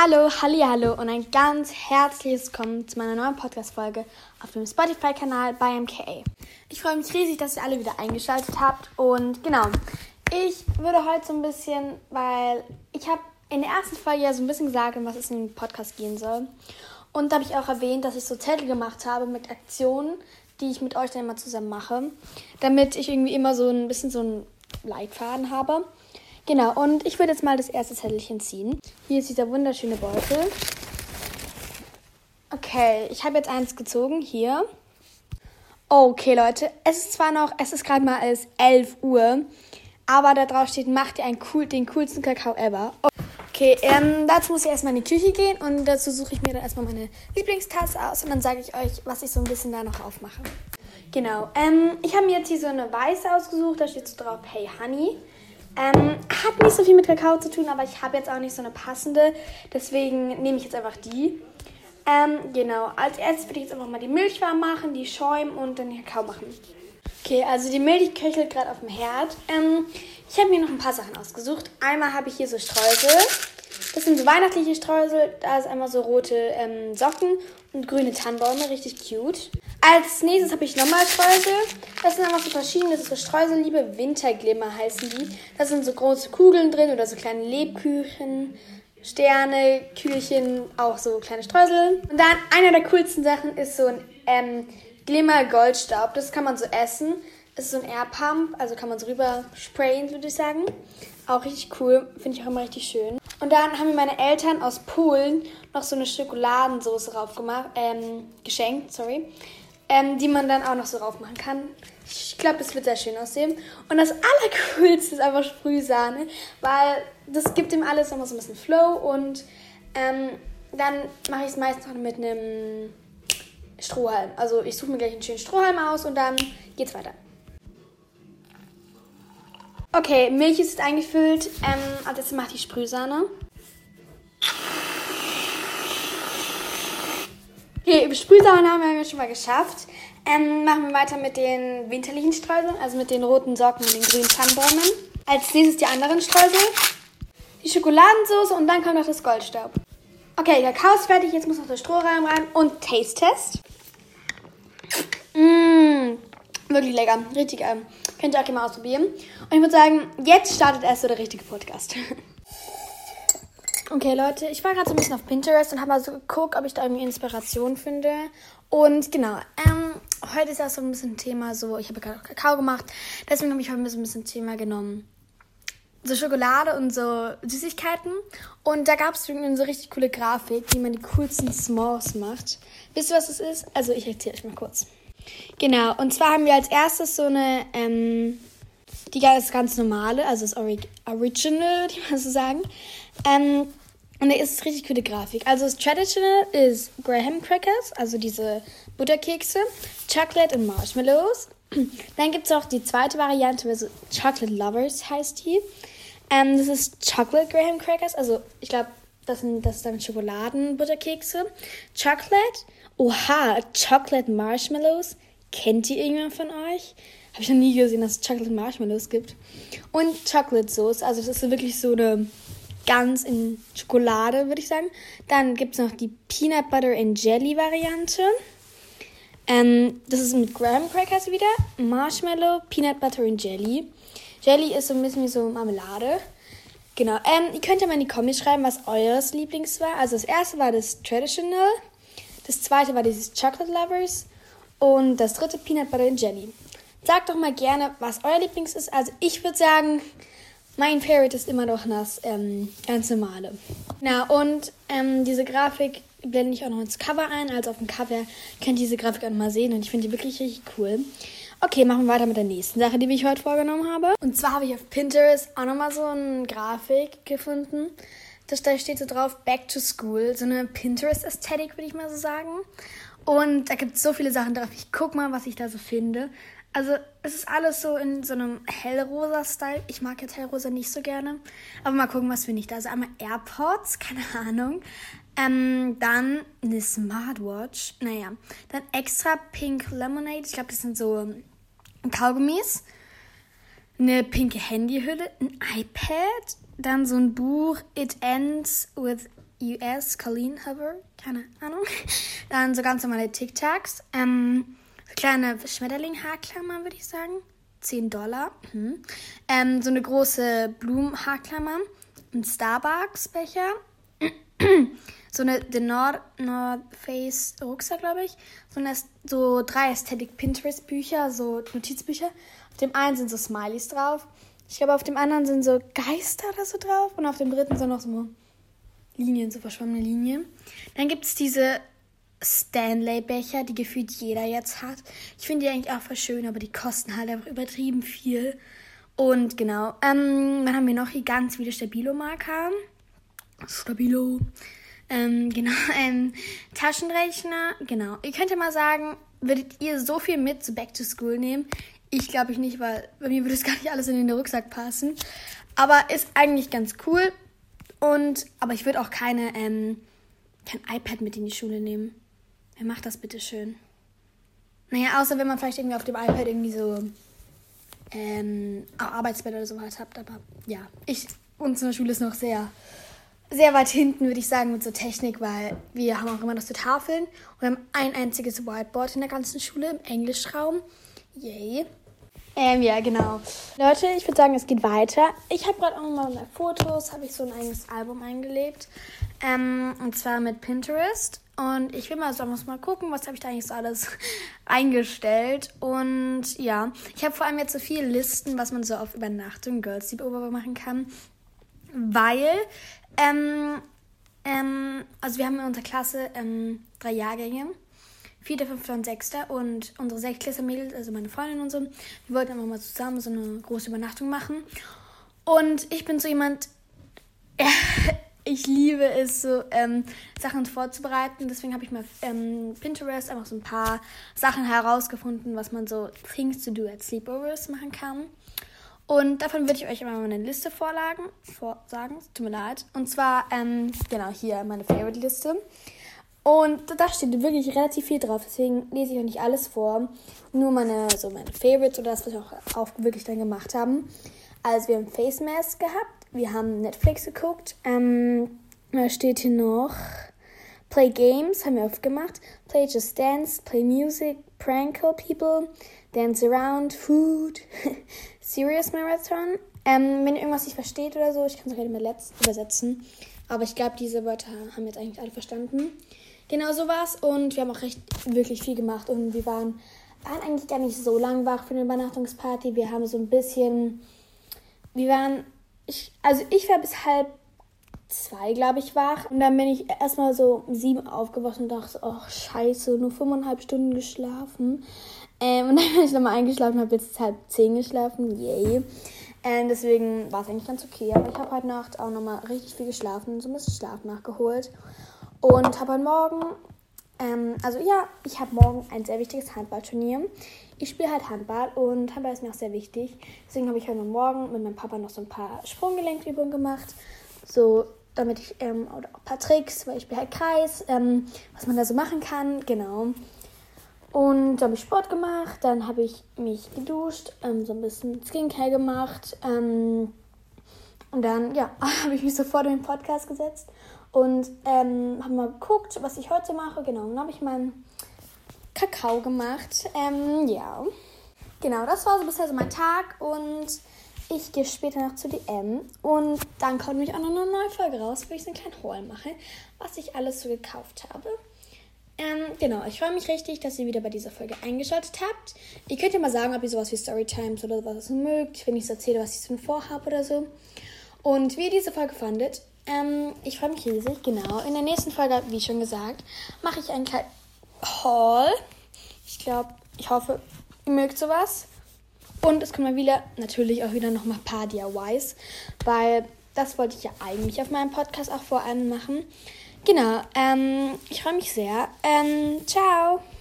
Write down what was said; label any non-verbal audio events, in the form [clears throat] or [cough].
Hallo, halli, hallo und ein ganz herzliches Willkommen zu meiner neuen Podcast-Folge auf dem Spotify-Kanal bei MKA. Ich freue mich riesig, dass ihr alle wieder eingeschaltet habt und genau, ich würde heute so ein bisschen, weil ich habe in der ersten Folge ja so ein bisschen gesagt, um was es in dem Podcast gehen soll. Und da habe ich auch erwähnt, dass ich so Zettel gemacht habe mit Aktionen, die ich mit euch dann immer zusammen mache, damit ich irgendwie immer so ein bisschen so einen Leitfaden habe. Genau, und ich würde jetzt mal das erste Zettelchen ziehen. Hier ist dieser wunderschöne Beutel. Okay, ich habe jetzt eins gezogen. Hier. Okay, Leute. Es ist zwar noch, es ist gerade mal als 11 Uhr, aber da drauf steht, macht ihr einen cool, den coolsten Kakao ever. Okay, ähm, dazu muss ich erstmal in die Küche gehen und dazu suche ich mir dann erstmal meine Lieblingstasse aus und dann sage ich euch, was ich so ein bisschen da noch aufmache. Genau, ähm, ich habe mir jetzt hier so eine weiße ausgesucht, da steht so drauf, hey Honey. Ähm, hat nicht so viel mit Kakao zu tun, aber ich habe jetzt auch nicht so eine passende. Deswegen nehme ich jetzt einfach die. Ähm, genau, als erstes würde ich jetzt einfach mal die Milch warm machen, die schäumen und dann den Kakao machen. Okay, also die Milch köchelt gerade auf dem Herd. Ähm, ich habe mir noch ein paar Sachen ausgesucht. Einmal habe ich hier so Streusel. Das sind so weihnachtliche Streusel. Da ist einmal so rote ähm, Socken und grüne Tannenbäume. Richtig cute. Als nächstes habe ich nochmal Streusel. Das sind einfach so verschiedene, das ist so Streuselliebe, Winterglimmer heißen die. Da sind so große Kugeln drin oder so kleine Lebküchen, Sterne, Kühlchen, auch so kleine Streusel. Und dann einer der coolsten Sachen ist so ein ähm, Glimmer Goldstaub. Das kann man so essen. Das ist so ein Air Pump, also kann man so rüber sprayen, würde ich sagen. Auch richtig cool, finde ich auch immer richtig schön. Und dann haben mir meine Eltern aus Polen noch so eine Schokoladensauce drauf gemacht, ähm, geschenkt, sorry ähm, die man dann auch noch so drauf machen kann. Ich glaube, es wird sehr schön aussehen. Und das Allercoolste ist einfach Sprühsahne, weil das gibt ihm alles nochmal so ein bisschen Flow und ähm, dann mache ich es meistens noch mit einem Strohhalm. Also ich suche mir gleich einen schönen Strohhalm aus und dann geht's weiter. Okay, Milch ist eingefüllt. Ähm, als erstes mache ich die Sprühsahne. Okay, Sprühsahne haben wir schon mal geschafft. Ähm, machen wir weiter mit den winterlichen Streuseln, also mit den roten Socken und den grünen Tannenbäumen. Als nächstes die anderen Streusel, die Schokoladensauce und dann kommt noch das Goldstaub. Okay, Kakao ist fertig, jetzt muss noch der Strohhalm rein und Taste-Test. Mmh, wirklich lecker, richtig geil. Könnt ihr auch gerne mal ausprobieren. Und ich würde sagen, jetzt startet erst so der richtige Podcast. [laughs] Okay, Leute, ich war gerade so ein bisschen auf Pinterest und habe mal so geguckt, ob ich da irgendwie Inspiration finde. Und genau, ähm, heute ist ja so ein bisschen Thema so, ich habe gerade Kakao gemacht, deswegen habe ich heute so ein bisschen Thema genommen. So Schokolade und so Süßigkeiten. Und da gab es irgendwie so richtig coole Grafik, wie man die coolsten S'mores macht. Wisst ihr, was das ist? Also, ich erzähle euch mal kurz. Genau, und zwar haben wir als erstes so eine, ähm, die ist ganz normale, also das Ori Original, [laughs] ich mal so sagen. Ähm, und da ist richtig coole Grafik. Also das Traditional ist Graham Crackers, also diese Butterkekse, Chocolate und Marshmallows. [clears throat] Dann gibt es auch die zweite Variante, also Chocolate Lovers heißt die. Ähm, das ist Chocolate Graham Crackers, also ich glaube, das sind das dann Schokoladenbutterkekse. Chocolate, oha, Chocolate Marshmallows. Kennt ihr irgendjemand von euch? Habe ich noch nie gesehen, dass es Chocolate Marshmallows gibt. Und Chocolate Sauce, also das ist wirklich so eine ganz in Schokolade, würde ich sagen. Dann gibt es noch die Peanut Butter and Jelly Variante. Ähm, das ist mit Graham Crackers wieder. Marshmallow, Peanut Butter and Jelly. Jelly ist so ein bisschen wie so Marmelade. Genau. Ähm, ihr könnt ja mal in die Kommis schreiben, was eures Lieblings war. Also das erste war das Traditional. Das zweite war dieses Chocolate Lovers. Und das dritte Peanut Butter and Jelly. Sagt doch mal gerne, was euer Lieblings ist. Also ich würde sagen, mein Favorite ist immer noch das ähm, ganz normale. Na, und ähm, diese Grafik blende ich auch noch ins Cover ein. Also auf dem Cover könnt ihr diese Grafik auch mal sehen und ich finde die wirklich richtig cool. Okay, machen wir weiter mit der nächsten Sache, die ich heute vorgenommen habe. Und zwar habe ich auf Pinterest auch nochmal so eine Grafik gefunden. Das, da steht so drauf, Back to School. So eine Pinterest-Ästhetik, würde ich mal so sagen. Und da gibt es so viele Sachen drauf. Ich guck mal, was ich da so finde. Also es ist alles so in so einem hellrosa Style. Ich mag jetzt hellrosa nicht so gerne. Aber mal gucken, was finde ich da. Also einmal AirPods, [laughs] keine Ahnung. Ähm, dann eine Smartwatch. Naja. Dann extra Pink Lemonade. Ich glaube, das sind so Kaugummis. Eine pinke Handyhülle. Ein iPad. Dann so ein Buch. It Ends with US, Colleen Hover, keine Ahnung. [laughs] Dann so ganz normale Tic-Tacs. Ähm, kleine Schmetterling-Haarklammer, würde ich sagen. 10 Dollar. Mhm. Ähm, so eine große Blumenhaarklammer. Ein Starbucks-Becher. [clears throat] so eine The North, North Face Rucksack, glaube ich. So, eine, so drei Aesthetic Pinterest Bücher, so Notizbücher. Auf dem einen sind so Smileys drauf. Ich glaube, auf dem anderen sind so Geister oder so drauf. Und auf dem dritten sind noch so Linien, so verschwommene Linien. Dann gibt es diese Stanley-Becher, die gefühlt jeder jetzt hat. Ich finde die eigentlich auch voll schön, aber die kosten halt einfach übertrieben viel. Und genau, ähm, dann haben wir noch hier ganz viele Stabilo-Marker. Stabilo. Ähm, [laughs] genau, ähm, Taschenrechner, genau. Ihr könnt ja mal sagen, würdet ihr so viel mit zu Back to School nehmen? Ich glaube ich nicht, weil bei mir würde es [laughs] gar nicht alles in den Rucksack passen. Aber ist eigentlich ganz cool. Und, aber ich würde auch keine, ähm, kein iPad mit in die Schule nehmen. Wer macht das bitte schön? Naja, außer wenn man vielleicht irgendwie auf dem iPad irgendwie so ähm, Arbeitsblätter oder sowas habt. Aber ja, ich, unsere Schule ist noch sehr, sehr weit hinten, würde ich sagen, mit so Technik, weil wir haben auch immer noch so Tafeln und haben ein einziges Whiteboard in der ganzen Schule im Englischraum. Yay. Ähm, ja, genau. Leute, ich würde sagen, es geht weiter. Ich habe gerade auch nochmal bei Fotos, habe ich so ein eigenes Album eingelebt. Ähm, und zwar mit Pinterest. Und ich will mal so mal gucken, was habe ich da eigentlich so alles [laughs] eingestellt. Und ja, ich habe vor allem jetzt so viele Listen, was man so auf Übernachtung, Girls Sleepover machen kann. Weil, ähm, ähm, also wir haben in unserer Klasse ähm, drei Jahrgänge. Vierter, fünfter und sechster. Und unsere Sechsklässler-Mädels, also meine Freundin und so, wir wollten einfach mal zusammen so eine große Übernachtung machen. Und ich bin so jemand, [laughs] ich liebe es, so ähm, Sachen vorzubereiten. Deswegen habe ich mal ähm, Pinterest einfach so ein paar Sachen herausgefunden, was man so Things to do at Sleepovers machen kann. Und davon würde ich euch immer mal eine Liste vorlagen, vorsagen. Tut mir leid. Und zwar, ähm, genau, hier meine Favorite-Liste. Und da steht wirklich relativ viel drauf, deswegen lese ich euch nicht alles vor. Nur meine, so meine Favorites oder das, was wir auch, auch wirklich dann gemacht haben. Also wir haben Face Mask gehabt, wir haben Netflix geguckt. Ähm, da steht hier noch Play Games, haben wir oft gemacht. Play Just Dance, Play Music, Prank Call People, Dance Around, Food, [laughs] Serious Marathon. Ähm, wenn ihr irgendwas nicht versteht oder so, ich kann es auch immer übersetzen. Aber ich glaube, diese Wörter haben jetzt eigentlich alle verstanden. Genau so war's. Und wir haben auch recht wirklich viel gemacht. Und wir waren, waren eigentlich gar nicht so lang wach für eine Übernachtungsparty. Wir haben so ein bisschen. Wir waren. Ich, also ich war bis halb zwei, glaube ich, wach. Und dann bin ich erstmal so um sieben aufgewacht und dachte, ach scheiße, nur fünfeinhalb Stunden geschlafen. Ähm, und [laughs] dann bin ich nochmal eingeschlafen, habe jetzt halb zehn geschlafen. Yay. Ähm, deswegen war es eigentlich ganz okay. Aber ich habe heute Nacht auch nochmal richtig viel geschlafen und so ein bisschen Schlaf nachgeholt. Und habe heute Morgen, ähm, also ja, ich habe morgen ein sehr wichtiges Handballturnier. Ich spiele halt Handball und Handball ist mir auch sehr wichtig. Deswegen habe ich heute Morgen mit meinem Papa noch so ein paar Sprunggelenkübungen gemacht. So, damit ich, ähm, oder auch ein paar Tricks, weil ich spiele halt Kreis, ähm, was man da so machen kann, genau. Und dann habe ich Sport gemacht, dann habe ich mich geduscht, ähm, so ein bisschen Skincare gemacht. Ähm, und dann, ja, [laughs] habe ich mich sofort in den Podcast gesetzt und ähm, habe mal geguckt, was ich heute mache. Genau, dann habe ich meinen Kakao gemacht. Ähm, ja, genau, das war so bisher so mein Tag und ich gehe später noch zu DM und dann kommt nämlich auch noch eine neue Folge raus, wo ich so einen kleinen Haul mache, was ich alles so gekauft habe. Ähm, genau, ich freue mich richtig, dass ihr wieder bei dieser Folge eingeschaltet habt. Ihr könnt ja mal sagen, ob ihr sowas wie Storytimes oder was mögt, wenn ich so erzähle, was ich so vorhabe oder so. Und wie ihr diese Folge fandet, ähm, ich freue mich riesig, genau. In der nächsten Folge, wie schon gesagt, mache ich einen kleinen Haul. Ich glaube, ich hoffe, ihr mögt sowas. Und es kommen wieder, natürlich auch wieder noch mal ein paar DIYs, weil das wollte ich ja eigentlich auf meinem Podcast auch vor allem machen. Genau, ähm, ich freue mich sehr. Ähm, ciao!